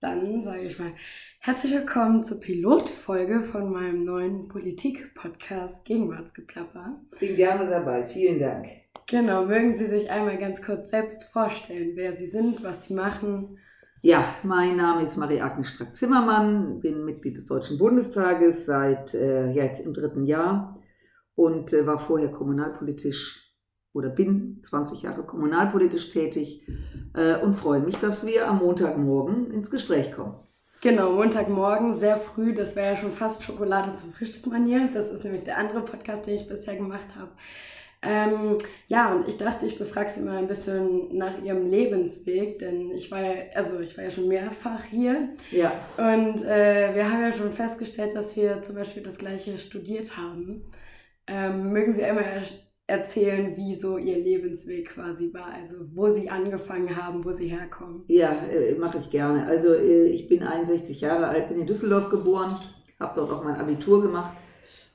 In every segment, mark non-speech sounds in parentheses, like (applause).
Dann sage ich mal herzlich willkommen zur Pilotfolge von meinem neuen Politik-Podcast Gegenwartsgeplapper. Bin gerne dabei, vielen Dank. Genau, mögen Sie sich einmal ganz kurz selbst vorstellen, wer Sie sind, was Sie machen? Ja, mein Name ist Marie-Agnes Strack-Zimmermann, bin Mitglied des Deutschen Bundestages seit äh, jetzt im dritten Jahr und äh, war vorher kommunalpolitisch oder bin 20 Jahre kommunalpolitisch tätig äh, und freue mich, dass wir am Montagmorgen ins Gespräch kommen. Genau, Montagmorgen, sehr früh, das wäre ja schon fast Schokolade zum Frühstück manier. Das ist nämlich der andere Podcast, den ich bisher gemacht habe. Ähm, ja, und ich dachte, ich befrage Sie mal ein bisschen nach Ihrem Lebensweg, denn ich war ja, also ich war ja schon mehrfach hier. Ja. Und äh, wir haben ja schon festgestellt, dass wir zum Beispiel das gleiche studiert haben. Ähm, mögen Sie einmal erzählen, wie so Ihr Lebensweg quasi war, also wo Sie angefangen haben, wo Sie herkommen. Ja, äh, mache ich gerne. Also äh, ich bin 61 Jahre alt, bin in Düsseldorf geboren, habe dort auch mein Abitur gemacht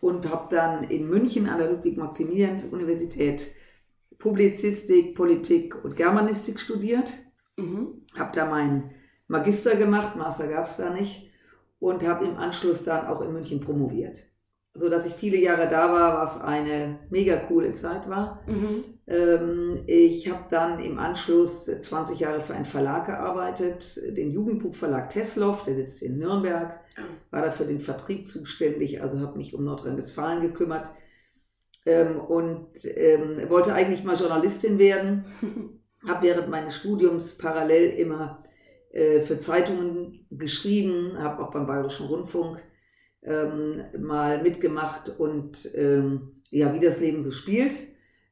und habe dann in München an der Ludwig-Maximilians-Universität Publizistik, Politik und Germanistik studiert. Mhm. Habe da meinen Magister gemacht, Master gab es da nicht und habe im Anschluss dann auch in München promoviert so dass ich viele Jahre da war, was eine mega coole Zeit war. Mhm. Ähm, ich habe dann im Anschluss 20 Jahre für einen Verlag gearbeitet, den Jugendbuchverlag Tesloff, der sitzt in Nürnberg, ah. war da für den Vertrieb zuständig, also habe mich um Nordrhein-Westfalen gekümmert ähm, und ähm, wollte eigentlich mal Journalistin werden, (laughs) habe während meines Studiums parallel immer äh, für Zeitungen geschrieben, habe auch beim Bayerischen Rundfunk ähm, mal mitgemacht und ähm, ja, wie das Leben so spielt.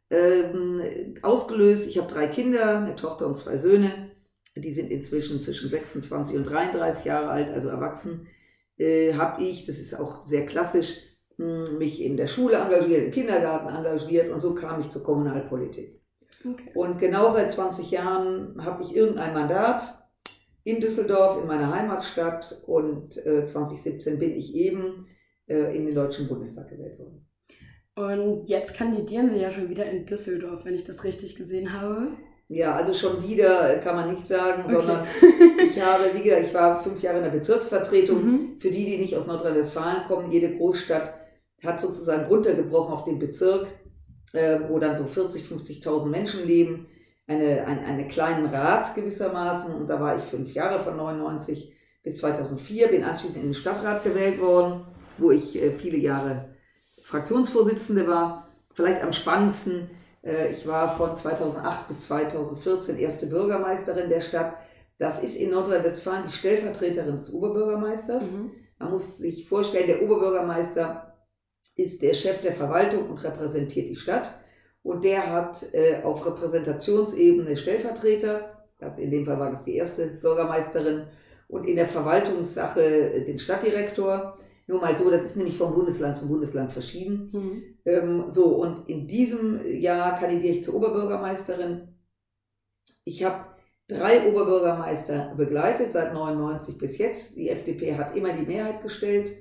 Ähm, ausgelöst, ich habe drei Kinder, eine Tochter und zwei Söhne. Die sind inzwischen zwischen 26 und 33 Jahre alt, also erwachsen. Äh, habe ich, das ist auch sehr klassisch, hm, mich in der Schule engagiert, im Kindergarten engagiert und so kam ich zur Kommunalpolitik. Okay. Und genau seit 20 Jahren habe ich irgendein Mandat, in Düsseldorf, in meiner Heimatstadt. Und äh, 2017 bin ich eben äh, in den Deutschen Bundestag gewählt worden. Und jetzt kandidieren Sie ja schon wieder in Düsseldorf, wenn ich das richtig gesehen habe. Ja, also schon wieder kann man nicht sagen, okay. sondern (laughs) ich habe, wie gesagt, ich war fünf Jahre in der Bezirksvertretung. Mhm. Für die, die nicht aus Nordrhein-Westfalen kommen, jede Großstadt hat sozusagen runtergebrochen auf den Bezirk, äh, wo dann so 40, 50.000 Menschen leben eine, ein, einen kleinen Rat gewissermaßen und da war ich fünf Jahre von 99 bis 2004, bin anschließend in den Stadtrat gewählt worden, wo ich äh, viele Jahre Fraktionsvorsitzende war. Vielleicht am spannendsten, äh, ich war von 2008 bis 2014 erste Bürgermeisterin der Stadt. Das ist in Nordrhein-Westfalen die Stellvertreterin des Oberbürgermeisters. Mhm. Man muss sich vorstellen, der Oberbürgermeister ist der Chef der Verwaltung und repräsentiert die Stadt. Und der hat äh, auf Repräsentationsebene Stellvertreter, das in dem Fall war das die erste Bürgermeisterin, und in der Verwaltungssache äh, den Stadtdirektor. Nur mal so, das ist nämlich vom Bundesland zum Bundesland verschieden. Mhm. Ähm, so, und in diesem Jahr kandidiere ich zur Oberbürgermeisterin. Ich habe drei Oberbürgermeister begleitet, seit 99 bis jetzt. Die FDP hat immer die Mehrheit gestellt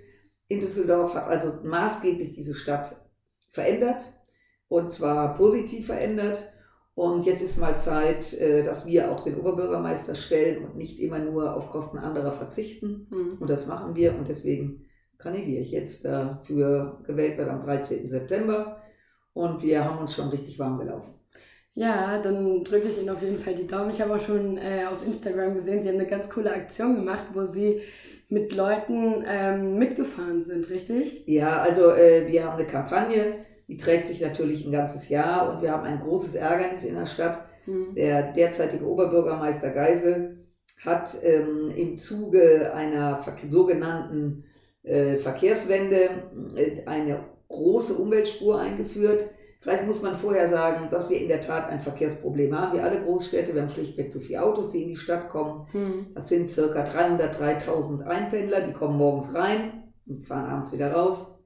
in Düsseldorf, hat also maßgeblich diese Stadt verändert und zwar positiv verändert. Und jetzt ist mal Zeit, äh, dass wir auch den Oberbürgermeister stellen und nicht immer nur auf Kosten anderer verzichten. Mhm. Und das machen wir und deswegen kandidiere ich jetzt dafür gewählt wird am 13. September. Und wir haben uns schon richtig warm gelaufen. Ja, dann drücke ich Ihnen auf jeden Fall die Daumen. Ich habe auch schon äh, auf Instagram gesehen, Sie haben eine ganz coole Aktion gemacht, wo Sie mit Leuten ähm, mitgefahren sind, richtig? Ja, also äh, wir haben eine Kampagne die trägt sich natürlich ein ganzes Jahr und wir haben ein großes Ärgernis in der Stadt. Mhm. Der derzeitige Oberbürgermeister Geisel hat ähm, im Zuge einer sogenannten äh, Verkehrswende äh, eine große Umweltspur eingeführt. Vielleicht muss man vorher sagen, dass wir in der Tat ein Verkehrsproblem haben. Wir alle Großstädte, wir haben schlichtweg zu viele Autos, die in die Stadt kommen. Mhm. Das sind circa 303.000 Einpendler, die kommen morgens rein und fahren abends wieder raus.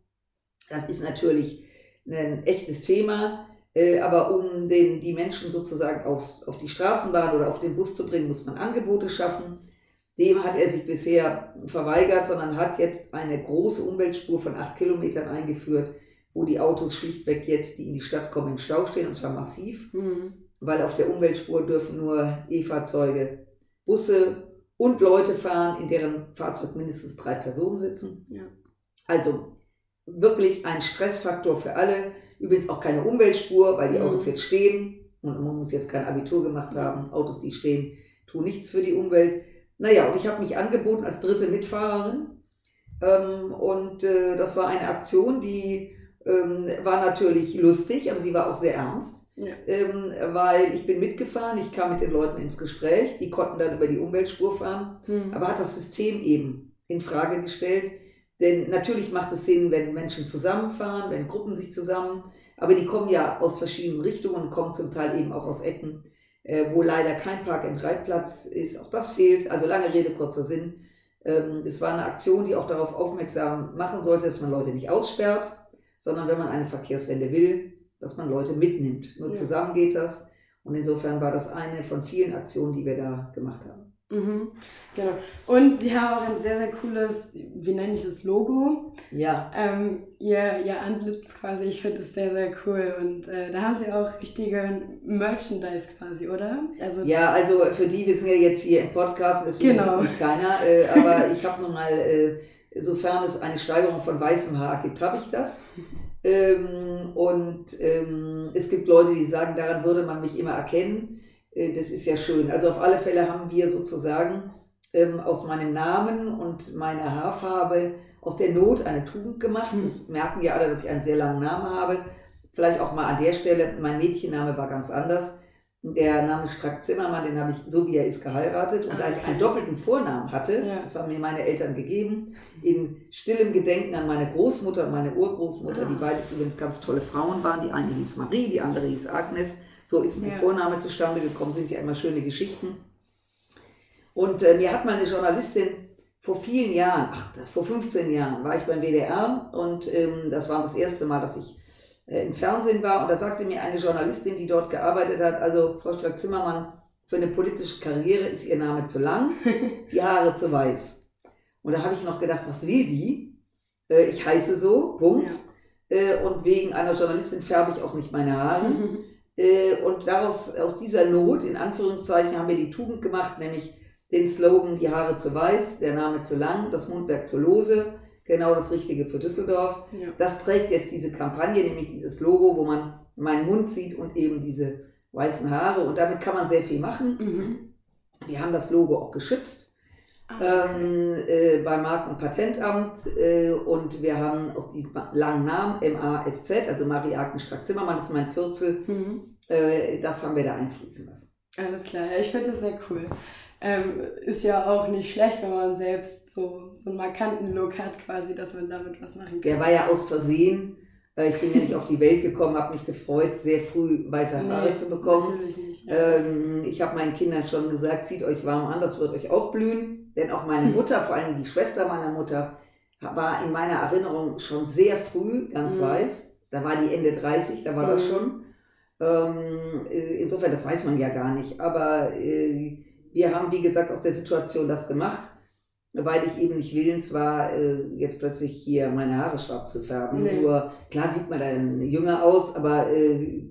Das ist natürlich ein echtes Thema. Äh, aber um den, die Menschen sozusagen aufs, auf die Straßenbahn oder auf den Bus zu bringen, muss man Angebote schaffen. Dem hat er sich bisher verweigert, sondern hat jetzt eine große Umweltspur von acht Kilometern eingeführt, wo die Autos schlichtweg jetzt, die in die Stadt kommen, im Stau stehen, und zwar massiv, mhm. weil auf der Umweltspur dürfen nur E-Fahrzeuge, Busse und Leute fahren, in deren Fahrzeug mindestens drei Personen sitzen. Ja. Also wirklich ein Stressfaktor für alle. Übrigens auch keine Umweltspur, weil die Mhm. Autos jetzt stehen und man muss jetzt kein Abitur gemacht haben. Autos, die stehen, tun nichts für die Umwelt. Naja, und ich habe mich angeboten als dritte Mitfahrerin. Ähm, und äh, das war eine Aktion, die ähm, war natürlich lustig, aber sie war auch sehr ernst, Ja. ähm, weil ich bin mitgefahren, ich kam mit den Leuten ins Gespräch, die konnten dann über die Umweltspur fahren, Hm. aber hat das System eben in Frage gestellt. Denn natürlich macht es Sinn, wenn Menschen zusammenfahren, wenn Gruppen sich zusammen, aber die kommen ja aus verschiedenen Richtungen kommen zum Teil eben auch aus Ecken, äh, wo leider kein Park-and-Ride-Platz ist. Auch das fehlt. Also lange Rede, kurzer Sinn. Ähm, es war eine Aktion, die auch darauf aufmerksam machen sollte, dass man Leute nicht aussperrt, sondern wenn man eine Verkehrswende will, dass man Leute mitnimmt. Nur Ja. zusammen geht das. Und insofern war das eine von vielen Aktionen, die wir da gemacht haben. Mhm. Genau. Und sie haben auch ein sehr, sehr cooles, wie nenne ich das, Logo. Ja, Ähm, ihr, ihr Antlitz quasi, ich finde das sehr, sehr cool. Und äh, da haben sie auch richtige Merchandise quasi, oder? Also, Ja, also für die, wir sind ja jetzt hier im Podcast, deswegen Genau. mich keiner, äh, aber (laughs) ich habe nun mal, äh, sofern es eine Steigerung von weißem Haar gibt, habe ich das. Ähm, und ähm, es gibt Leute, die sagen, daran würde man mich immer erkennen. Äh, das ist ja schön. Also auf alle Fälle haben wir sozusagen ähm, aus meinem Namen und meiner Haarfarbe aus der Not eine Tugend gemacht. Hm. Das merken ja alle, dass ich einen sehr langen Namen habe. Vielleicht auch mal an der Stelle, mein Mädchenname war ganz anders. Der Name Strack-Zimmermann, den habe ich so wie er ist geheiratet. Und Ah, da ich okay. einen doppelten Vornamen hatte, Ja. das haben mir meine Eltern gegeben, in stillem Gedenken an meine Großmutter und meine Urgroßmutter, Ah. die beides übrigens ganz tolle Frauen waren. Die eine hieß Marie, die andere hieß Agnes. So ist mein Ja. Vorname zustande gekommen, sind ja immer schöne Geschichten. Und äh, mir hat meine Journalistin vor vielen Jahren, ach, vor 15 Jahren, war ich beim WDR und ähm, das war das erste Mal, dass ich äh, im Fernsehen war. Und da sagte mir eine Journalistin, die dort gearbeitet hat, also Frau Strack-Zimmermann, für eine politische Karriere ist ihr Name zu lang, (laughs) die Haare zu weiß. Und da habe ich noch gedacht, was will die? Äh, ich heiße so, Punkt. Äh, und wegen einer Journalistin färbe ich auch nicht meine Haare. (laughs) Äh, und daraus, aus dieser Not, in Anführungszeichen, haben wir die Tugend gemacht, nämlich den Slogan, die Haare zu weiß, der Name zu lang, das Mundwerk zu lose. Genau das Richtige für Düsseldorf. ja. Das trägt jetzt diese Kampagne, nämlich dieses Logo, wo man meinen Mund sieht und eben diese weißen Haare. Und damit kann man sehr viel machen. Mhm. Wir haben das Logo auch geschützt okay. ähm, äh, beim Marken- und Patentamt äh, und wir haben aus diesem langen Namen M-A-S-Z, also Marie-Agnes Strack-Zimmermann, das ist mein Kürzel, Mhm. äh, das haben wir da einfließen lassen. Alles klar, ja, ich finde das sehr cool. Ähm, ist ja auch nicht schlecht, wenn man selbst so, so einen markanten Look hat, quasi, dass man damit was machen kann. Der war ja aus Versehen, äh, ich bin ja nicht auf die Welt gekommen, habe mich gefreut, sehr früh weiße Haare Nee, zu bekommen. Natürlich nicht. Ja. Ähm, ich habe meinen Kindern schon gesagt, zieht euch warm an, das wird euch auch blühen. Denn auch meine Mutter, vor allem die Schwester meiner Mutter, war in meiner Erinnerung schon sehr früh ganz Mhm. weiß. Da war die Ende 30, da war das Mhm. schon. Ähm, äh, insofern, das weiß man ja gar nicht. Aber äh, wir haben, wie gesagt, aus der Situation das gemacht, weil ich eben nicht willens war, äh, jetzt plötzlich hier meine Haare schwarz zu färben. Nee. Nur, klar sieht man dann jünger aus, aber äh,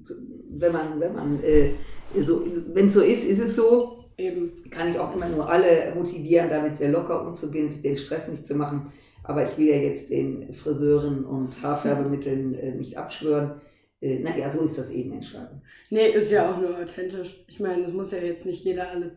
wenn man, wenn man äh, so, wenn es so ist, ist es so. Eben. Kann ich auch immer nur alle motivieren, damit sehr locker umzugehen, sich den Stress nicht zu machen. Aber ich will ja jetzt den Friseuren und Haarfärbemitteln äh, nicht abschwören. Äh, naja, so ist das eben entstanden. Nee, ist ja auch nur authentisch. Ich meine, es muss ja jetzt nicht jeder alle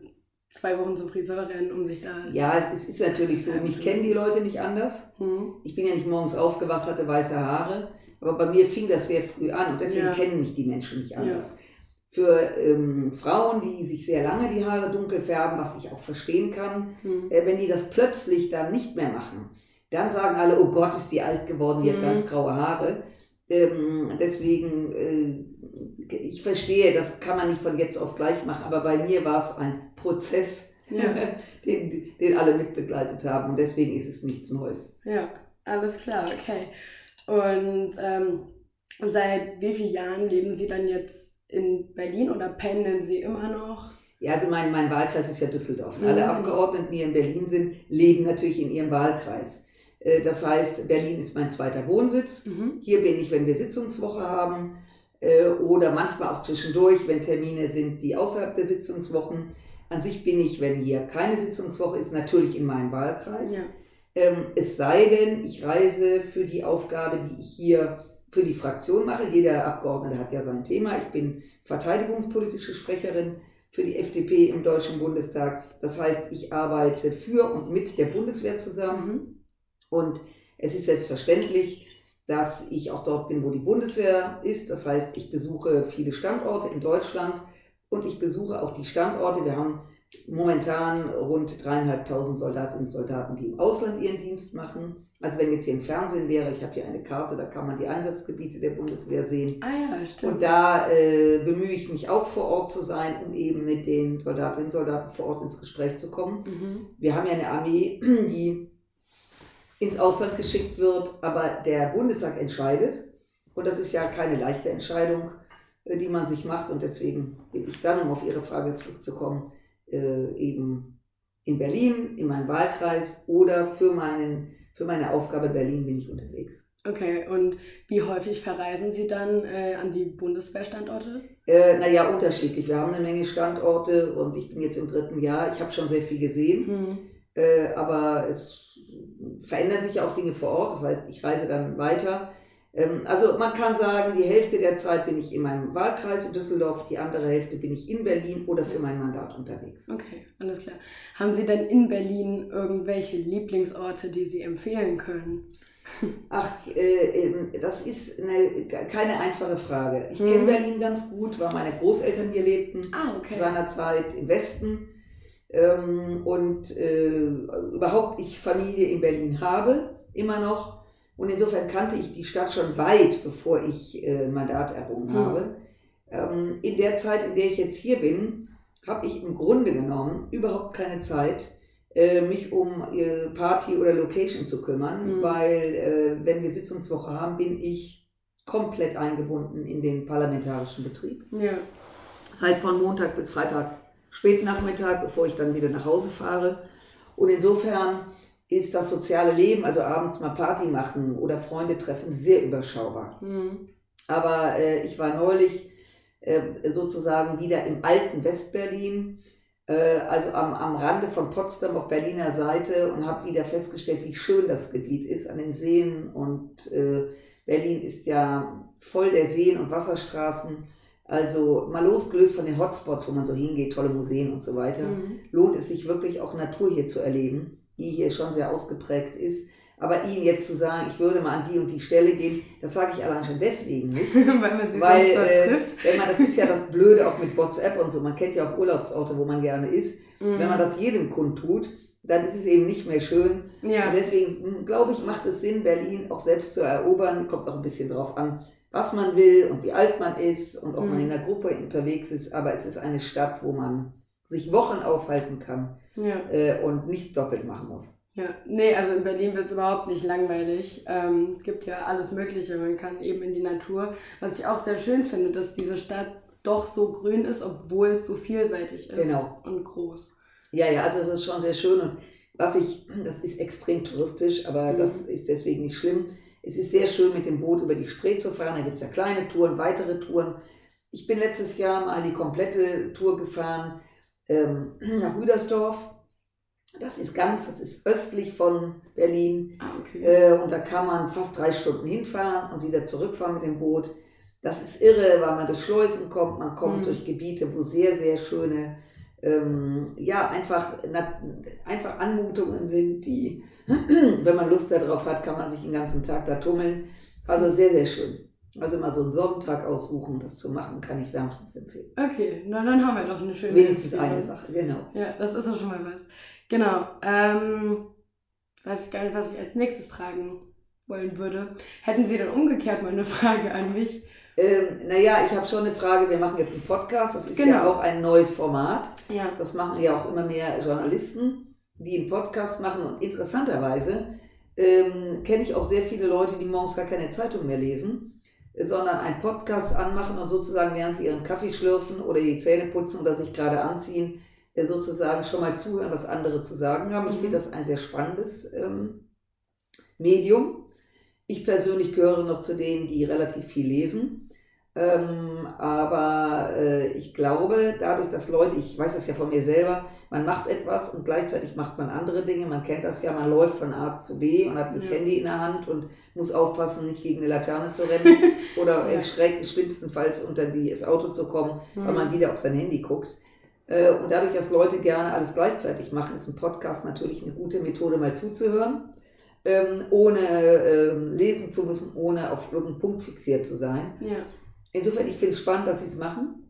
zwei Wochen zum Friseur rennen, um sich da. Ja, es ist natürlich so, mich kennen die Leute nicht anders. Hm. Ich bin ja nicht morgens aufgewacht, hatte weiße Haare, aber bei mir fing das sehr früh an und deswegen Ja. kennen mich die Menschen nicht anders. Für ähm, Frauen, die sich sehr lange die Haare dunkel färben, was ich auch verstehen kann, Hm. äh, wenn die das plötzlich dann nicht mehr machen, dann sagen alle, oh Gott, ist die alt geworden, die hat Mhm. ganz graue Haare. Ähm, deswegen, äh, ich verstehe, das kann man nicht von jetzt auf gleich machen, aber bei mir war es ein Prozess, Ja. (laughs) den, den alle mitbegleitet haben und deswegen ist es nichts Neues. Ja, alles klar, okay. Und ähm, seit wie vielen Jahren leben Sie dann jetzt in Berlin oder pendeln Sie immer noch? Ja, also mein, mein Wahlkreis ist ja Düsseldorf. Und alle genau. Abgeordneten, die in Berlin sind, leben natürlich in ihrem Wahlkreis. Äh, Das heißt, Berlin ist mein zweiter Wohnsitz. Mhm. Hier bin ich, wenn wir Sitzungswoche haben äh, oder manchmal auch zwischendurch, wenn Termine sind, die außerhalb der Sitzungswochen. An sich bin ich, wenn hier keine Sitzungswoche ist, natürlich in meinem Wahlkreis. Ja. Ähm, es sei denn, ich reise für die Aufgabe, die ich hier für die Fraktion mache. Jeder Abgeordnete hat ja sein Thema. Ich bin verteidigungspolitische Sprecherin für die FDP im Deutschen Bundestag. Das heißt, ich arbeite für und mit der Bundeswehr zusammen. Mhm. Und es ist selbstverständlich, dass ich auch dort bin, wo die Bundeswehr ist. Das heißt, ich besuche viele Standorte in Deutschland und ich besuche auch die Standorte. Wir haben momentan rund dreieinhalbtausend Soldatinnen und Soldaten, die im Ausland ihren Dienst machen. Also wenn jetzt hier im Fernsehen wäre, ich habe hier eine Karte, da kann man die Einsatzgebiete der Bundeswehr sehen. Ah ja, stimmt. Und da äh, bemühe ich mich auch vor Ort zu sein, um eben mit den Soldatinnen und Soldaten vor Ort ins Gespräch zu kommen. mhm. Wir haben ja eine Armee, (clears throat) die ins Ausland geschickt wird, aber der Bundestag entscheidet. Und das ist ja keine leichte Entscheidung, äh, die man sich macht. Und deswegen bin ich dann, um auf Ihre Frage zurückzukommen, äh, eben in Berlin, in meinem Wahlkreis oder für, meinen, für meine Aufgabe Berlin bin ich unterwegs. Okay, und wie häufig verreisen Sie dann äh, an die Bundeswehrstandorte? Äh, naja, unterschiedlich. Wir haben eine Menge Standorte und ich bin jetzt im dritten Jahr. Ich habe schon sehr viel gesehen, Hm. äh, aber es verändern sich auch Dinge vor Ort. Das heißt, ich reise dann weiter. Ähm, also man kann sagen, die Hälfte der Zeit bin ich in meinem Wahlkreis in Düsseldorf, die andere Hälfte bin ich in Berlin oder für mein Mandat unterwegs. Okay, alles klar. Haben Sie denn in Berlin irgendwelche Lieblingsorte, die Sie empfehlen können? Ach, äh, ähm, das ist eine, keine einfache Frage. Ich kenne Mhm. Berlin ganz gut, weil meine Großeltern hier lebten. Ah, okay. seinerzeit im Westen ähm, und äh, überhaupt ich Familie in Berlin habe, immer noch. Und insofern kannte ich die Stadt schon weit, bevor ich äh, ein Mandat errungen Mhm. habe. Ähm, in der Zeit, in der ich jetzt hier bin, habe ich im Grunde genommen überhaupt keine Zeit, äh, mich um äh, Party oder Location zu kümmern, Mhm. weil äh, wenn wir Sitzungswoche haben, bin ich komplett eingebunden in den parlamentarischen Betrieb. Ja. Das heißt von Montag bis Freitag Spätnachmittag, bevor ich dann wieder nach Hause fahre. Und insofern ist das soziale Leben, also abends mal Party machen oder Freunde treffen, sehr überschaubar. Hm. Aber äh, ich war neulich äh, sozusagen wieder im alten Westberlin, äh, also am, am Rande von Potsdam auf Berliner Seite und habe wieder festgestellt, wie schön das Gebiet ist an den Seen. Und äh, Berlin ist ja voll der Seen und Wasserstraßen. Also mal losgelöst von den Hotspots, wo man so hingeht, tolle Museen und so weiter, Hm. lohnt es sich wirklich auch Natur hier zu erleben, die hier schon sehr ausgeprägt ist. Aber Ihnen jetzt zu sagen, ich würde mal an die und die Stelle gehen, das sage ich allein schon deswegen nicht. (laughs) Weil man sie Weil, äh, trifft. wenn man, das ist ja das Blöde auch mit WhatsApp und so, man kennt ja auch Urlaubsorte, wo man gerne ist. Hm. Wenn man das jedem kundtut, dann ist es eben nicht mehr schön. ja. Und deswegen, glaube ich, macht es Sinn, Berlin auch selbst zu erobern. Kommt auch ein bisschen drauf an, was man will und wie alt man ist und ob man Mhm. in einer Gruppe unterwegs ist. Aber es ist eine Stadt, wo man sich Wochen aufhalten kann ja. äh, und nicht doppelt machen muss. Ja, nee, also in Berlin wird es überhaupt nicht langweilig. Ähm, es gibt ja alles Mögliche. Man kann eben in die Natur. Was ich auch sehr schön finde, dass diese Stadt doch so grün ist, obwohl es so vielseitig ist Genau. und groß. Ja, ja, also es ist schon sehr schön und was ich, das ist extrem touristisch, aber Mhm. das ist deswegen nicht schlimm. Es ist sehr schön, mit dem Boot über die Spree zu fahren. Da gibt es ja kleine Touren, weitere Touren. Ich bin letztes Jahr mal die komplette Tour gefahren ähm, (clears throat) nach Rüdersdorf. Das ist ganz, das ist östlich von Berlin. Ah, okay. Äh, und da kann man fast drei Stunden hinfahren und wieder zurückfahren mit dem Boot. Das ist irre, weil man durch Schleusen kommt, man kommt Mhm. durch Gebiete, wo sehr, sehr schöne, ähm, ja, einfach, na, einfach Anmutungen sind, die, (clears throat) wenn man Lust darauf hat, kann man sich den ganzen Tag da tummeln. Also sehr, sehr schön. Also mal so einen Sonntag aussuchen, das zu machen, kann ich wärmstens empfehlen. Okay, na dann haben wir doch eine schöne Wenigstens Empfehlung. eine Sache, genau. Ja, das ist doch schon mal was. Genau. Ähm, weiß ich gar nicht, was ich als nächstes fragen wollen würde. Hätten Sie dann umgekehrt mal eine (laughs) Frage an mich? Ähm, naja, ich habe schon eine Frage. Wir machen jetzt einen Podcast. Das ist ja Genau. auch ein neues Format. Ja. Das machen ja auch immer mehr Journalisten, die einen Podcast machen. Und interessanterweise ähm, kenne ich auch sehr viele Leute, die morgens gar keine Zeitung mehr lesen, sondern einen Podcast anmachen und sozusagen, während sie ihren Kaffee schlürfen oder die Zähne putzen oder sich gerade anziehen, äh, sozusagen schon mal zuhören, was andere zu sagen haben. Ich Mhm. finde das ein sehr spannendes ähm, Medium. Ich persönlich gehöre noch zu denen, die relativ viel lesen. Ähm, aber äh, ich glaube, dadurch, dass Leute, ich weiß das ja von mir selber, man macht etwas und gleichzeitig macht man andere Dinge. Man kennt das ja, man läuft von A zu B und hat das ja. Handy in der Hand und muss aufpassen, nicht gegen eine Laterne zu rennen (laughs) oder ja. schlimmstenfalls unter das Auto zu kommen, mhm. weil man wieder auf sein Handy guckt. Äh, und dadurch, dass Leute gerne alles gleichzeitig machen, ist ein Podcast natürlich eine gute Methode, mal zuzuhören, ähm, ohne ähm, lesen zu müssen, ohne auf irgendeinen Punkt fixiert zu sein. Ja. Insofern, ich finde es spannend, dass sie es machen.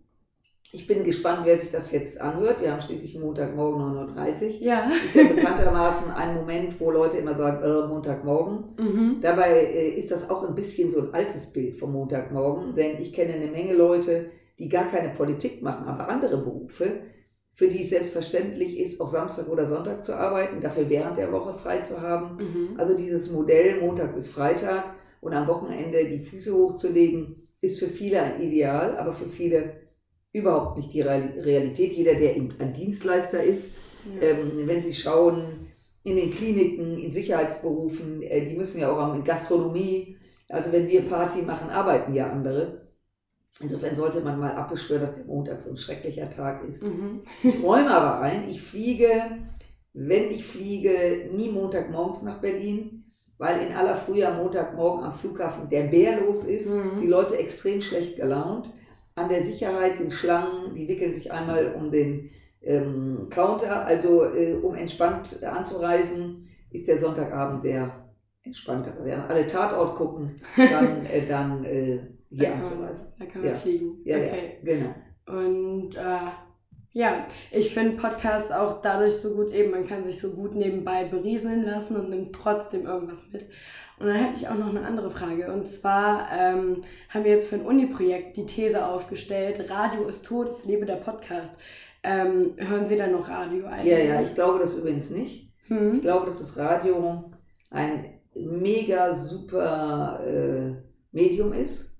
Ich bin gespannt, wer sich das jetzt anhört. Wir haben schließlich Montagmorgen 9.30 Uhr. Ja. Ist ja bekanntermaßen ein Moment, wo Leute immer sagen, äh, Montagmorgen. Mhm. Dabei äh, ist das auch ein bisschen so ein altes Bild vom Montagmorgen, denn ich kenne eine Menge Leute, die gar keine Politik machen, aber andere Berufe, für die es selbstverständlich ist, auch Samstag oder Sonntag zu arbeiten, dafür während der Woche frei zu haben. Mhm. Also dieses Modell Montag bis Freitag und am Wochenende die Füße hochzulegen, ist für viele ein Ideal, aber für viele überhaupt nicht die Realität. Jeder, der ein Dienstleister ist, ja. ähm, wenn Sie schauen, in den Kliniken, in Sicherheitsberufen, äh, die müssen ja auch haben, in Gastronomie. Also wenn wir Party machen, arbeiten ja andere. Insofern sollte man mal abbeschwören, dass der Montag so ein schrecklicher Tag ist. Mhm. Ich räume aber ein, ich fliege, wenn ich fliege, nie Montagmorgens nach Berlin, weil in aller Früh am Montagmorgen am Flughafen der Bär los ist, mhm. die Leute extrem schlecht gelaunt. An der Sicherheit sind Schlangen, die wickeln sich einmal um den ähm, Counter, also äh, um entspannt anzureisen, ist der Sonntagabend sehr entspannter. Wir werden alle Tatort gucken, dann, (laughs) äh, dann äh, hier anzureisen. Da kann man ja. fliegen. Ja, okay. ja, genau. Und äh, ja, ich finde Podcasts auch dadurch so gut eben, man kann sich so gut nebenbei berieseln lassen und nimmt trotzdem irgendwas mit. Und dann hätte ich auch noch eine andere Frage. Und zwar ähm, haben wir jetzt für ein Uni-Projekt die These aufgestellt, Radio ist tot, es lebe der Podcast. Ähm, hören Sie da noch Radio eigentlich? Ja, ja, ich glaube das übrigens nicht. Hm? Ich glaube, dass das Radio ein mega super äh, Medium ist.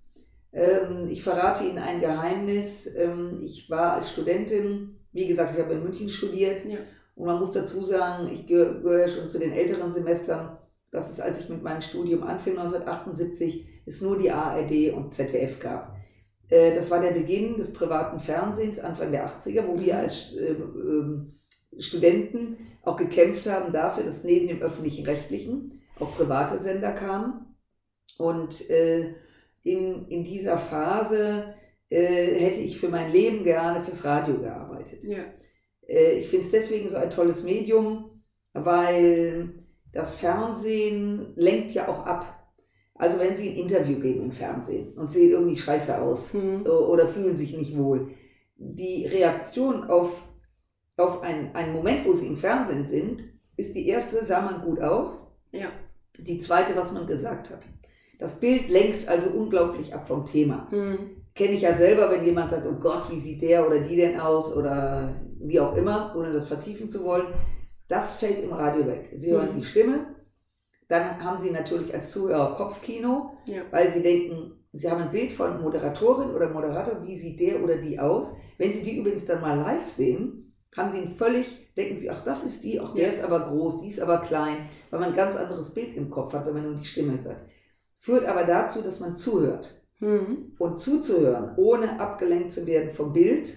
Ähm, ich verrate Ihnen ein Geheimnis. Ähm, ich war als Studentin, wie gesagt, ich habe in München studiert. Ja. Und man muss dazu sagen, ich gehöre schon zu den älteren Semestern. Das ist, als ich mit meinem Studium anfing, 1978, es nur die ARD und ZDF gab. Äh, das war der Beginn des privaten Fernsehens, Anfang der 80er, wo wir mhm. als äh, ähm, Studenten auch gekämpft haben dafür, dass neben dem öffentlichen Rechtlichen auch private Sender kamen. Und äh, in, in dieser Phase hätte ich für mein Leben gerne fürs Radio gearbeitet. Ja. Ich finde es deswegen so ein tolles Medium, weil das Fernsehen lenkt ja auch ab. Also wenn Sie ein Interview geben im Fernsehen und sehen irgendwie scheiße aus mhm. oder fühlen sich nicht wohl, die Reaktion auf, auf einen, einen Moment, wo Sie im Fernsehen sind, ist die erste, sah man gut aus. Ja. Die zweite, was man gesagt hat. Das Bild lenkt also unglaublich ab vom Thema. Mhm. Kenne ich ja selber, wenn jemand sagt, oh Gott, wie sieht der oder die denn aus oder wie auch immer, ohne das vertiefen zu wollen. Das fällt im Radio weg. Sie hören mhm. die Stimme, dann haben Sie natürlich als Zuhörer Kopfkino, ja. weil Sie denken, Sie haben ein Bild von Moderatorin oder Moderator, wie sieht der oder die aus. Wenn Sie die übrigens dann mal live sehen, haben Sie ein völlig, denken Sie, ach, das ist die, ach, der ja. ist aber groß, die ist aber klein, weil man ein ganz anderes Bild im Kopf hat, wenn man nur die Stimme hört führt aber dazu, dass man zuhört. Mhm. Und zuzuhören, ohne abgelenkt zu werden vom Bild,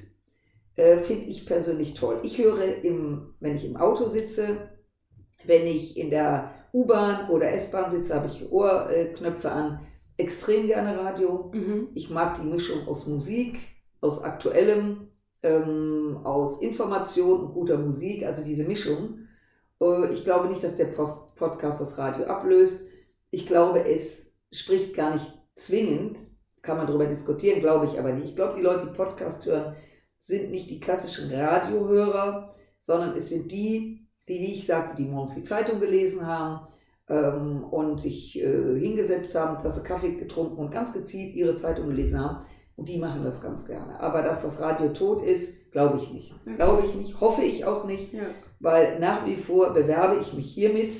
äh, finde ich persönlich toll. Ich höre, im, wenn ich im Auto sitze, wenn ich in der U-Bahn oder S-Bahn sitze, habe ich Ohrknöpfe an, extrem gerne Radio. Mhm. Ich mag die Mischung aus Musik, aus aktuellem, ähm, aus Information und guter Musik, also diese Mischung. Äh, ich glaube nicht, dass der Post Podcast das Radio ablöst. Ich glaube, es spricht gar nicht zwingend, kann man darüber diskutieren, glaube ich aber nicht. Ich glaube, die Leute, die Podcast hören, sind nicht die klassischen Radiohörer, sondern es sind die, die, wie ich sagte, die morgens die Zeitung gelesen haben ähm, und sich äh, hingesetzt haben, Tasse Kaffee getrunken und ganz gezielt ihre Zeitung gelesen haben. Und die machen das ganz gerne. Aber dass das Radio tot ist, glaube ich nicht. Okay. Glaube ich nicht, hoffe ich auch nicht, ja. weil nach wie vor bewerbe ich mich hiermit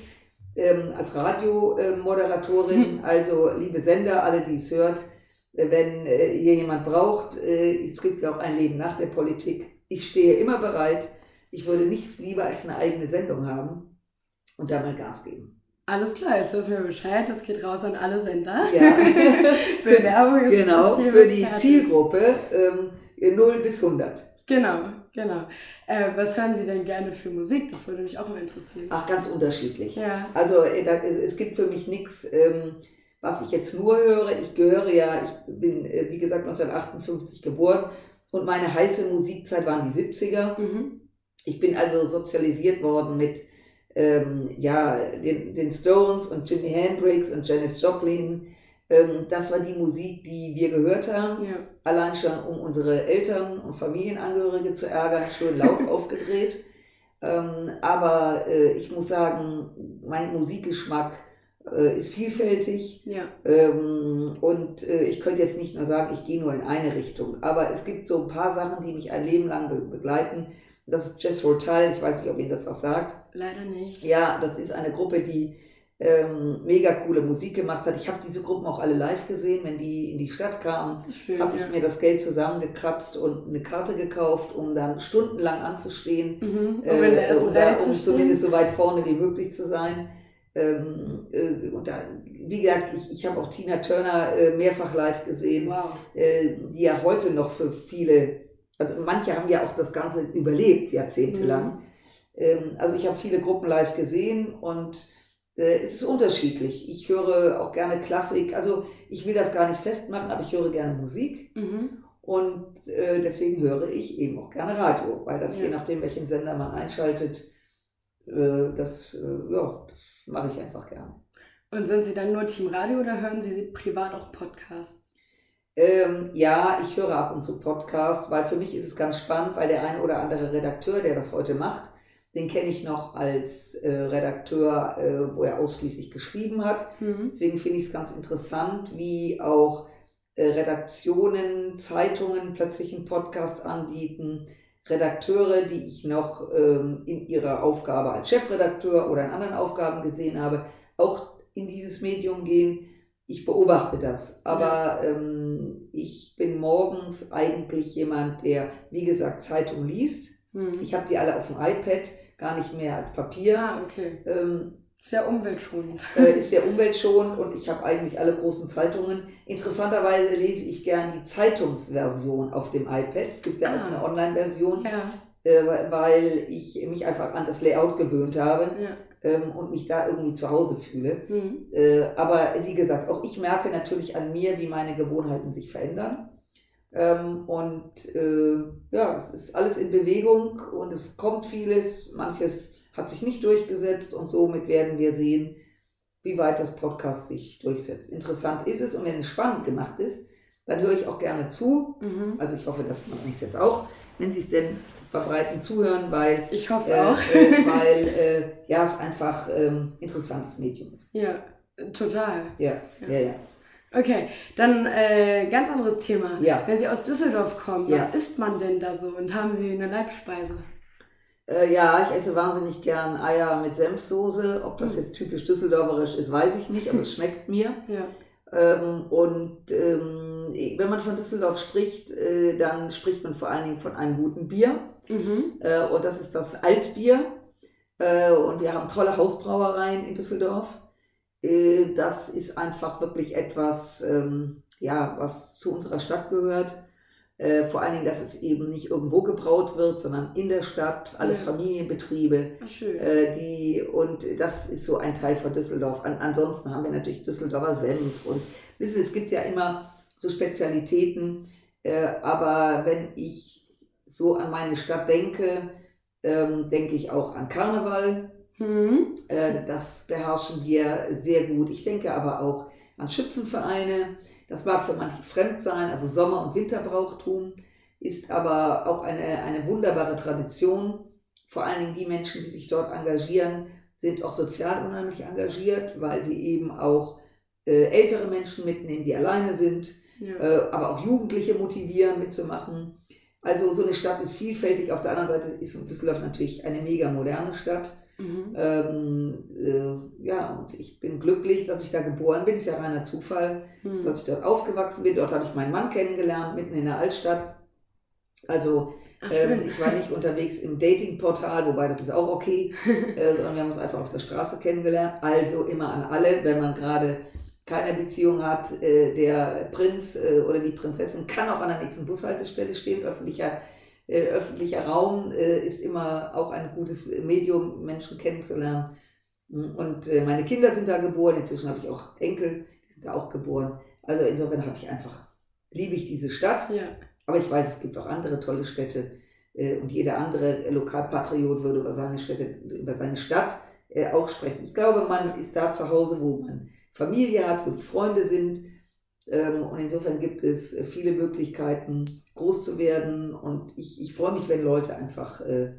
ähm, als Radiomoderatorin. (laughs) also, liebe Sender, alle, die es hört, äh, wenn äh, ihr jemand braucht, äh, es gibt ja auch ein Leben nach der Politik. Ich stehe immer bereit. Ich würde nichts lieber als eine eigene Sendung haben und da mal Gas geben. Alles klar, jetzt wissen wir Bescheid. Das geht raus an alle Sender. Ja. (laughs) Bewerbung ist Genau, für die fertig. Zielgruppe ähm, 0 bis 100. Genau, genau. Äh, was hören Sie denn gerne für Musik? Das würde mich auch mal interessieren. Ach, ganz unterschiedlich. Ja. Also äh, da, es gibt für mich nichts, ähm, was ich jetzt nur höre. Ich gehöre ja, ich bin, äh, wie gesagt, 1958 geboren und meine heiße Musikzeit waren die 70er. Mhm. Ich bin also sozialisiert worden mit ähm, ja, den, den Stones und Jimi Hendrix und Janis Joplin. Ähm, das war die Musik, die wir gehört haben. Ja. Allein schon, um unsere Eltern und Familienangehörige zu ärgern, schön laut (laughs) aufgedreht. Ähm, aber äh, ich muss sagen, mein Musikgeschmack äh, ist vielfältig. Ja. Ähm, und äh, ich könnte jetzt nicht nur sagen, ich gehe nur in eine Richtung. Aber es gibt so ein paar Sachen, die mich ein Leben lang be begleiten. Das ist Jess Rotal, ich weiß nicht, ob Ihnen das was sagt. Leider nicht. Ja, das ist eine Gruppe, die ähm, mega coole Musik gemacht hat. Ich habe diese Gruppen auch alle live gesehen, wenn die in die Stadt kamen. Habe ich mir das Geld zusammengekratzt und eine Karte gekauft, um dann stundenlang anzustehen, mhm. äh, um, da, um zumindest so weit vorne wie möglich zu sein. Ähm, äh, und da, wie gesagt, ich, ich habe auch Tina Turner äh, mehrfach live gesehen, wow. äh, die ja heute noch für viele also manche haben ja auch das Ganze überlebt, jahrzehntelang. Mhm. Ähm, also ich habe viele Gruppen live gesehen und äh, es ist unterschiedlich. Ich höre auch gerne Klassik. Also ich will das gar nicht festmachen, aber ich höre gerne Musik. Mhm. Und äh, deswegen höre ich eben auch gerne Radio, weil das ja. je nachdem, welchen Sender man einschaltet, äh, das, ja, das mache ich einfach gerne. Und sind Sie dann nur Team Radio oder hören Sie privat auch Podcasts? Ähm, ja, ich höre ab und zu Podcasts, weil für mich ist es ganz spannend, weil der eine oder andere Redakteur, der das heute macht, den kenne ich noch als äh, Redakteur, äh, wo er ausschließlich geschrieben hat. Mhm. Deswegen finde ich es ganz interessant, wie auch äh, Redaktionen, Zeitungen plötzlich einen Podcast anbieten. Redakteure, die ich noch ähm, in ihrer Aufgabe als Chefredakteur oder in anderen Aufgaben gesehen habe, auch in dieses Medium gehen ich beobachte das. Aber ja. ähm, ich bin morgens eigentlich jemand, der, wie gesagt, Zeitung liest. Mhm. Ich habe die alle auf dem iPad, gar nicht mehr als Papier. Ah, okay. Ähm, sehr umweltschonend. (laughs) Äh, ist sehr umweltschonend und ich habe eigentlich alle großen Zeitungen. Interessanterweise lese ich gern die Zeitungsversion auf dem iPad. Es gibt ja ah. auch eine Online-Version. Ja. Äh, weil ich mich einfach an das Layout gewöhnt habe. Ja ähm, und mich da irgendwie zu Hause fühle. Mhm. Äh, aber wie gesagt, auch ich merke natürlich an mir, wie meine Gewohnheiten sich verändern. Ähm, und äh, ja, es ist alles in Bewegung und es kommt vieles. Manches hat sich nicht durchgesetzt und somit werden wir sehen, wie weit das Podcast sich durchsetzt. Interessant ist es und wenn es spannend gemacht ist, dann höre ich auch gerne zu. Mhm. Also ich hoffe, dass man uns jetzt auch, wenn Sie es denn verbreiten, zuhören, weil ich hoffe äh, auch, äh, weil äh, ja es einfach ähm, interessantes Medium ist. Ja, total. Ja, ja, ja. ja. Okay, dann äh, ganz anderes Thema. Ja. Wenn Sie aus Düsseldorf kommen, ja. was isst man denn da so und haben Sie eine Leibspeise? Äh, ja, ich esse wahnsinnig gern Eier mit Senfsoße. Ob das hm. jetzt typisch düsseldorferisch ist, weiß ich nicht, aber es (laughs) schmeckt mir. Ja. Ähm, und ähm, wenn man von Düsseldorf spricht, äh, dann spricht man vor allen Dingen von einem guten Bier. Mhm. Äh, und das ist das Altbier. Äh, und wir haben tolle Hausbrauereien in Düsseldorf. Äh, das ist einfach wirklich etwas, ähm, ja, was zu unserer Stadt gehört. Äh, vor allen Dingen, dass es eben nicht irgendwo gebraut wird, sondern in der Stadt, alles ja. Familienbetriebe. Ach. Äh, die, und das ist so ein Teil von Düsseldorf. An, ansonsten haben wir natürlich Düsseldorfer Senf und wissen, es gibt ja immer so Spezialitäten. Äh, aber wenn ich so an meine Stadt denke, ähm, denke ich auch an Karneval. Mhm. Das beherrschen wir sehr gut. Ich denke aber auch an Schützenvereine. Das mag für manche fremd sein, also Sommer- und Winterbrauchtum ist aber auch eine, eine wunderbare Tradition. Vor allen Dingen die Menschen, die sich dort engagieren, sind auch sozial unheimlich engagiert, weil sie eben auch äh, ältere Menschen mitnehmen, die alleine sind, ja. äh, aber auch Jugendliche motivieren, mitzumachen. Also so eine Stadt ist vielfältig. Auf der anderen Seite ist Düsseldorf natürlich eine mega moderne Stadt. Mhm. Ähm, äh, ja, und ich bin glücklich, dass ich da geboren bin. Ist ja reiner Zufall, mhm. dass ich dort aufgewachsen bin. Dort habe ich meinen Mann kennengelernt, mitten in der Altstadt. Also Ähm, ich war nicht (laughs) unterwegs im Datingportal, wobei das ist auch okay, (laughs) äh, sondern wir haben uns einfach auf der Straße kennengelernt. Also immer an alle, wenn man gerade keine Beziehung hat, äh, der Prinz äh, oder die Prinzessin kann auch an der nächsten Bushaltestelle stehen. Öffentlicher, öffentlicher Raum äh, ist immer auch ein gutes Medium, Menschen kennenzulernen. Und äh, meine Kinder sind da geboren, inzwischen habe ich auch Enkel, die sind da auch geboren. Also insofern habe ich einfach, liebe ich diese Stadt. Ja. Aber ich weiß, es gibt auch andere tolle Städte äh, und jeder andere Lokalpatriot würde über seine Städte, über seine Stadt äh, auch sprechen. Ich glaube, man ist da zu Hause, wo man Familie hat, wo die Freunde sind. Ähm, und insofern gibt es äh, viele Möglichkeiten, groß zu werden. Und ich, ich freue mich, wenn Leute einfach äh,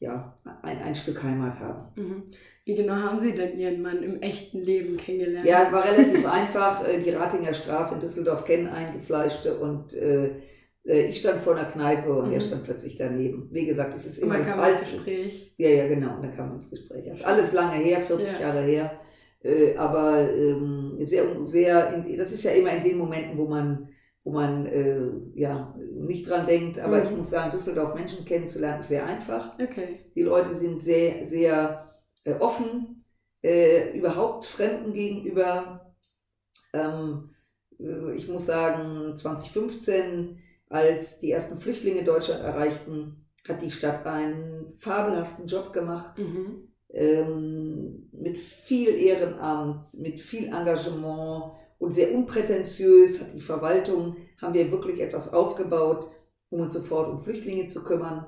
ja, ein, ein Stück Heimat haben. Mhm. Wie genau haben Sie denn Ihren Mann im echten Leben kennengelernt? Ja, war (laughs) relativ einfach. Äh, die Ratinger Straße in Düsseldorf kennen eingefleischte und äh, ich stand vor einer Kneipe und mhm. er stand plötzlich daneben. Wie gesagt, es ist immer das alte Gespräch. Ja, ja, genau. Und dann kam man ins Gespräch. Das ist alles lange her, 40 ja. Jahre her. Äh, aber ähm, sehr, sehr, das ist ja immer in den Momenten, wo man, wo man äh, ja nicht dran denkt. Aber mhm. ich muss sagen, Düsseldorf Menschen kennenzulernen ist sehr einfach. Okay. Die Leute sind sehr, sehr äh, offen, äh, überhaupt Fremden gegenüber. Ähm, äh, ich muss sagen, 2015, als die ersten Flüchtlinge Deutschland erreichten, hat die Stadt einen fabelhaften Job gemacht. Mhm ähm, mit viel Ehrenamt, mit viel Engagement und sehr unprätentiös hat die Verwaltung, haben wir wirklich etwas aufgebaut, um uns sofort um Flüchtlinge zu kümmern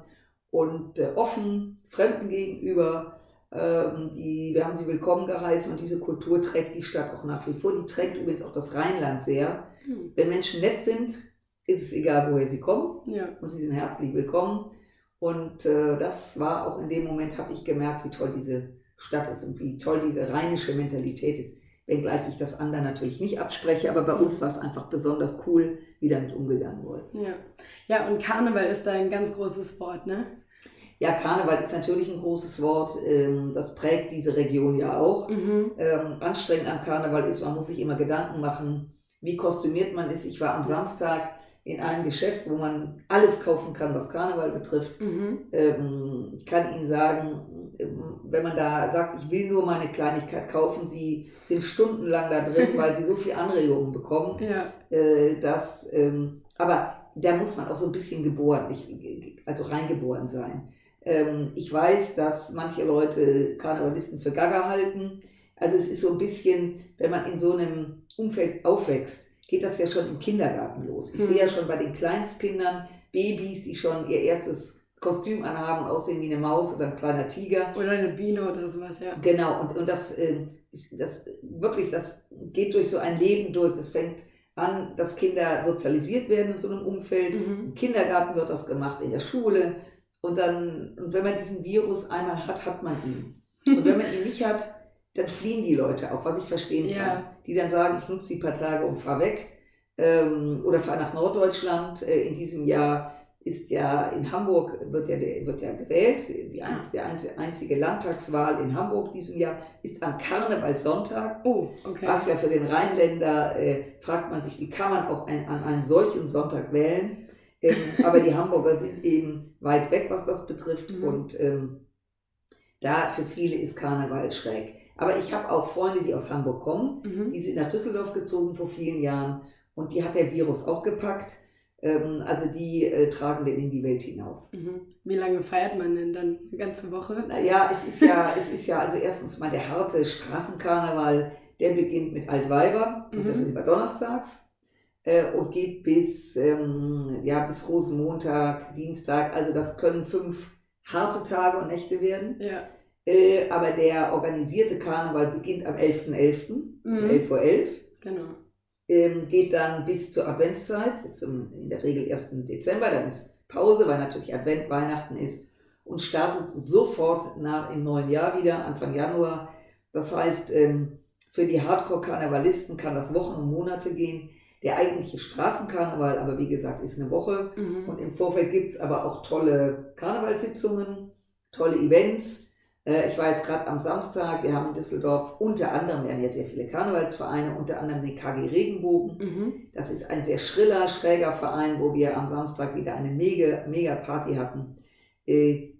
und äh, offen, Fremden gegenüber. Ähm, die, wir haben sie willkommen geheißen und diese Kultur trägt die Stadt auch nach wie vor. Die trägt übrigens auch das Rheinland sehr. Mhm. Wenn Menschen nett sind, ist es egal, woher sie kommen ja. und sie sind herzlich willkommen. Und äh, das war auch in dem Moment, habe ich gemerkt, wie toll diese Stadt ist und wie toll diese rheinische Mentalität ist. Wenngleich ich das anderen natürlich nicht abspreche, aber bei uns war es einfach besonders cool, wie damit umgegangen wurde. Ja. ja, und Karneval ist da ein ganz großes Wort, ne? Ja, Karneval ist natürlich ein großes Wort. Ähm, das prägt diese Region ja auch. Mhm. Ähm, anstrengend am Karneval ist, man muss sich immer Gedanken machen, wie kostümiert man ist. Ich war am Samstag in einem Geschäft, wo man alles kaufen kann, was Karneval betrifft. Mhm. Ähm, ich kann Ihnen sagen, wenn man da sagt, ich will nur meine Kleinigkeit kaufen, Sie sind stundenlang da drin, (laughs) weil Sie so viele Anregungen bekommen. Ja. Äh, dass, ähm, aber da muss man auch so ein bisschen geboren, also reingeboren sein. Ähm, ich weiß, dass manche Leute Karnevalisten für Gaga halten. Also es ist so ein bisschen, wenn man in so einem Umfeld aufwächst, geht das ja schon im Kindergarten los. Ich hm. sehe ja schon bei den Kleinstkindern Babys, die schon ihr erstes Kostüm anhaben, aussehen wie eine Maus oder ein kleiner Tiger. Oder eine Biene oder sowas, ja. Genau, und, und das, äh, das wirklich, das geht durch so ein Leben durch. Das fängt an, dass Kinder sozialisiert werden in so einem Umfeld. Mhm. Im Kindergarten wird das gemacht, in der Schule. Und dann, und wenn man diesen Virus einmal hat, hat man ihn. Und wenn man ihn nicht hat, dann fliehen die Leute auch, was ich verstehen ja. kann. Die dann sagen, ich nutze die paar Tage und fahre weg ähm, oder fahre nach Norddeutschland. Äh, in diesem Jahr ist ja in Hamburg, wird ja, wird ja gewählt, die, ah. die einzige Landtagswahl in Hamburg diesem Jahr ist am Karnevalssonntag. Oh, okay. Was ja für den Rheinländer, äh, fragt man sich, wie kann man auch ein, an einem solchen Sonntag wählen. Ähm, (laughs) aber die Hamburger sind eben weit weg, was das betrifft. Mhm. Und ähm, da für viele ist Karneval schräg. Aber ich habe auch Freunde, die aus Hamburg kommen. Mhm. Die sind nach Düsseldorf gezogen vor vielen Jahren und die hat der Virus auch gepackt. Ähm, also die äh, tragen den in die Welt hinaus. Mhm. Wie lange feiert man denn dann? Eine ganze Woche? Naja, es ist ja, es ist ja also erstens mal der harte Straßenkarneval, der beginnt mit Altweiber, mhm. und das ist immer donnerstags. Äh, und geht bis, ähm, ja, bis Rosenmontag, Dienstag. Also das können fünf harte Tage und Nächte werden. Ja. Äh, aber der organisierte Karneval beginnt am 11.11., .11., mhm. 11.11 Uhr. .11. Genau. Ähm, geht dann bis zur Adventszeit, bis zum in der Regel 1. Dezember, dann ist Pause, weil natürlich Advent, Weihnachten ist und startet sofort nach, im neuen Jahr wieder, Anfang Januar. Das heißt, ähm, für die Hardcore-Karnevalisten kann das Wochen und Monate gehen. Der eigentliche Straßenkarneval, aber wie gesagt, ist eine Woche. Mhm. Und im Vorfeld gibt es aber auch tolle Karnevalssitzungen, tolle Events. Äh, ich war jetzt gerade am Samstag, wir haben in Düsseldorf unter anderem, wir haben ja sehr viele Karnevalsvereine, unter anderem den KG Regenbogen. Mhm. Das ist ein sehr schriller, schräger Verein, wo wir am Samstag wieder eine mega, mega Party hatten. Äh,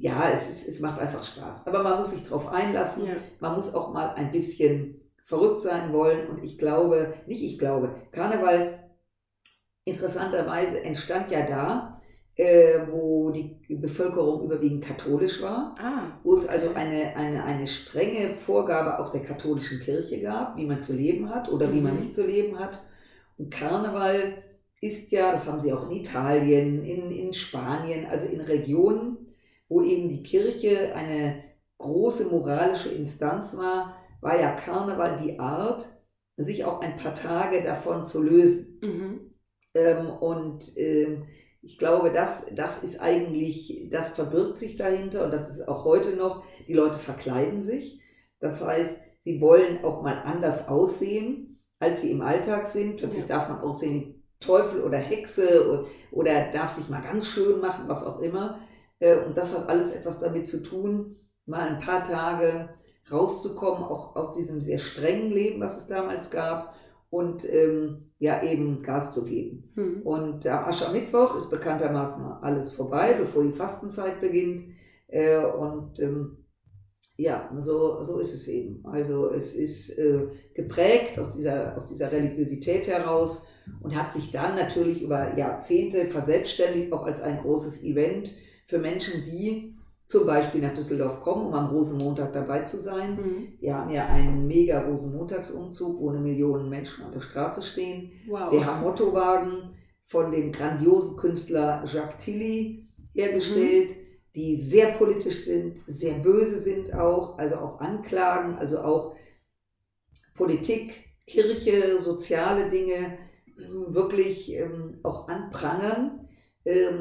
ja, es, ist, es macht einfach Spaß. Aber man muss sich darauf einlassen. Ja. Man muss auch mal ein bisschen verrückt sein wollen. Und ich glaube, nicht ich glaube, Karneval interessanterweise entstand ja da, äh, wo die Bevölkerung überwiegend katholisch war, ah, wo es also eine, eine, eine strenge Vorgabe auch der katholischen Kirche gab, wie man zu leben hat oder mhm. wie man mhm. nicht zu leben hat. Und Karneval ist ja, das haben sie auch in Italien, in, in Spanien, also in Regionen, wo eben die Kirche eine große moralische Instanz war, war ja Karneval die Art, sich auch ein paar Tage davon zu lösen. Mhm. Ähm, und ähm, ich glaube, das, das ist eigentlich, das verbirgt sich dahinter und das ist auch heute noch, die Leute verkleiden sich. Das heißt, sie wollen auch mal anders aussehen, als sie im Alltag sind. Plötzlich ja. darf man aussehen wie Teufel oder Hexe oder, oder darf sich mal ganz schön machen, was auch immer. Äh, und das hat alles etwas damit zu tun, mal ein paar Tage rauszukommen, auch aus diesem sehr strengen Leben, was es damals gab, und ähm, ja, eben Gas zu geben. Hm. Und am Aschermittwoch ist bekanntermaßen alles vorbei, bevor die Fastenzeit beginnt. Äh, und ähm, ja, so, so ist es eben. Also es ist äh, geprägt aus dieser, aus dieser Religiosität heraus und hat sich dann natürlich über Jahrzehnte verselbstständigt, auch als ein großes Event für Menschen, die zum Beispiel nach Düsseldorf kommen, um am Rosenmontag dabei zu sein. Mhm. Wir haben ja einen mega Rosenmontagsumzug, wo eine Million Menschen auf der Straße stehen. Wow. Wir haben Mottowagen von dem grandiosen Künstler Jacques Tilly hergestellt, mhm. die sehr politisch sind, sehr böse sind auch, also auch Anklagen, also auch Politik, Kirche, soziale Dinge wirklich ähm, auch anprangern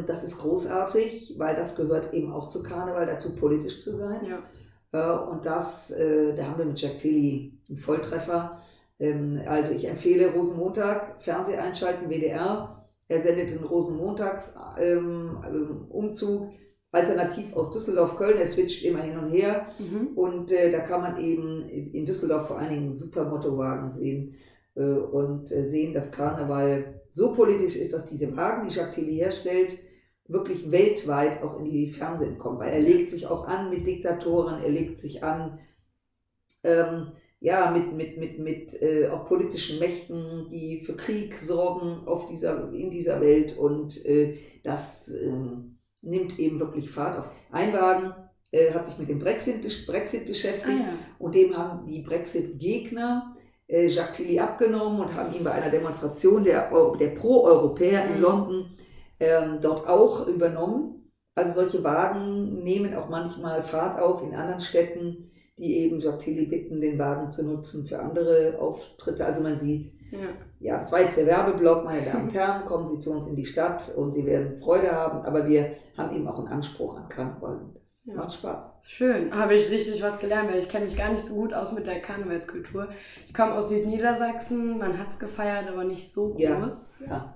das ist großartig, weil das gehört eben auch zu Karneval dazu, politisch zu sein. Ja. Äh, und das, äh, da haben wir mit Jack Tilly einen Volltreffer. Ähm, also ich empfehle Rosenmontag, Fernseh einschalten, WDR. Er sendet den Rosenmontagsumzug, ähm, alternativ aus Düsseldorf-Köln. Er switcht immer hin und her. Mhm. Und äh, da kann man eben in Düsseldorf vor allen Dingen super Mottowagen sehen und sehen, dass Karneval so politisch ist, dass diese Wagen, die Jacques Tilly herstellt, wirklich weltweit auch in die Fernsehen kommen, weil er legt sich auch an mit Diktatoren, er legt sich an ähm, ja, mit, mit, mit, mit äh, auch politischen Mächten, die für Krieg sorgen auf dieser, in dieser Welt und äh, das äh, nimmt eben wirklich Fahrt auf. Ein Wagen äh, hat sich mit dem Brexit, Brexit beschäftigt ah, ja. und dem haben die Brexit-Gegner äh, Jacques Tilly abgenommen und haben ihn bei einer Demonstration der, der Pro-Europäer in mhm. London ähm, dort auch übernommen. Also solche Wagen nehmen auch manchmal Fahrt auf in anderen Städten, die eben Jacques Tilly bitten, den Wagen zu nutzen für andere Auftritte. Also man sieht, ja, ja das war jetzt der Werbeblock, meine Damen und Herren, kommen Sie zu uns in die Stadt und Sie werden Freude haben, aber wir haben eben auch einen Anspruch an Karneval. Ja. Macht Spaß. Schön, habe ich richtig was gelernt, weil ich kenne mich gar nicht so gut aus mit der Karnevalskultur. Ich komme aus Südniedersachsen, man hat es gefeiert, aber nicht so groß. Ja, ja.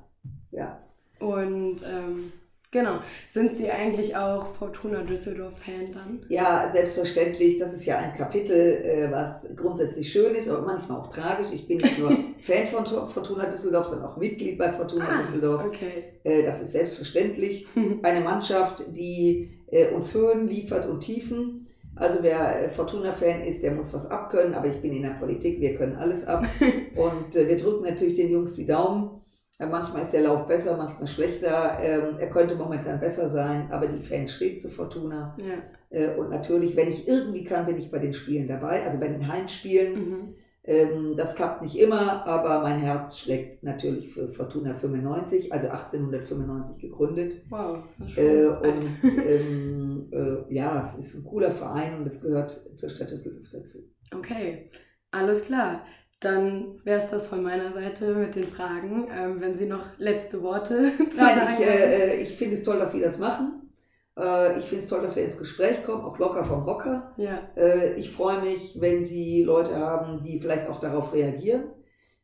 ja. Und ähm, genau, sind Sie eigentlich auch Fortuna Düsseldorf-Fan dann? Ja, selbstverständlich. Das ist ja ein Kapitel, äh, was grundsätzlich schön ist, aber manchmal auch tragisch. Ich bin nicht nur (laughs) Fan von Fortuna Düsseldorf, sondern auch Mitglied bei Fortuna ah, Düsseldorf. Okay. Äh, das ist selbstverständlich. (laughs) Eine Mannschaft, die äh, uns Höhen liefert und Tiefen. Also wer Fortuna-Fan ist, der muss was abkönnen, aber ich bin in der Politik, wir können alles ab. (laughs) und wir drücken natürlich den Jungs die Daumen. Manchmal ist der Lauf besser, manchmal schlechter. Ähm, er könnte momentan besser sein, aber die Fans stehen zu Fortuna. Ja. Äh, und natürlich, wenn ich irgendwie kann, bin ich bei den Spielen dabei, also bei den Heimspielen. Mhm. Ähm, das klappt nicht immer, aber mein Herz schlägt natürlich für Fortuna 95, also 1895 gegründet. Wow, äh, und ähm, äh, ja, es ist ein cooler Verein und es gehört zur Stadt Düsseldorf dazu. Okay, alles klar. Dann wäre es das von meiner Seite mit den Fragen. Ähm, wenn Sie noch letzte Worte (laughs) zu Nein, sagen ich, äh, äh, ich finde es toll, dass Sie das machen. Äh, ich finde es toll, dass wir ins Gespräch kommen, auch locker vom Hocker. Ja. Äh, ich freue mich, wenn Sie Leute haben, die vielleicht auch darauf reagieren.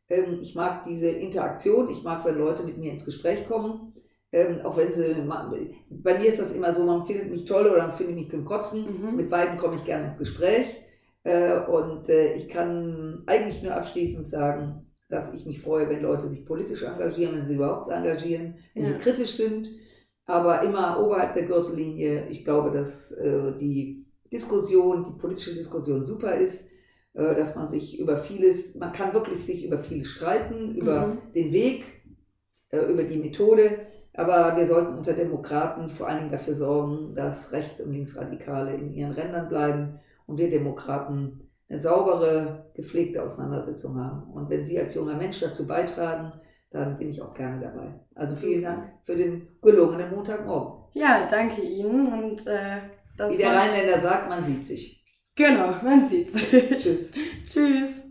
Ähm, ich mag diese Interaktion, ich mag, wenn Leute mit mir ins Gespräch kommen. Ähm, auch wenn sie, bei mir ist das immer so, man findet mich toll oder man findet mich zum Kotzen. Mhm. Mit beiden komme ich gerne ins Gespräch. Äh, und äh, ich kann eigentlich nur abschließend sagen, dass ich mich freue, wenn Leute sich politisch engagieren, wenn sie überhaupt engagieren, wenn ja. sie kritisch sind, aber immer oberhalb der Gürtellinie. Ich glaube, dass äh, die Diskussion, die politische Diskussion super ist, dass man sich über vieles, man kann wirklich sich über vieles streiten, über mhm. den Weg, über die Methode, aber wir sollten unter Demokraten vor allen Dingen dafür sorgen, dass Rechts- und Linksradikale in ihren Rändern bleiben und wir Demokraten eine saubere, gepflegte Auseinandersetzung haben. Und wenn Sie als junger Mensch dazu beitragen, dann bin ich auch gerne dabei. Also vielen Dank für den gelungenen Montagmorgen. Ja, danke Ihnen. Und, äh, Wie der Rheinländer sagt, man sieht sich. Genau, man sieht sich. Tschüss. (laughs) Tschüss.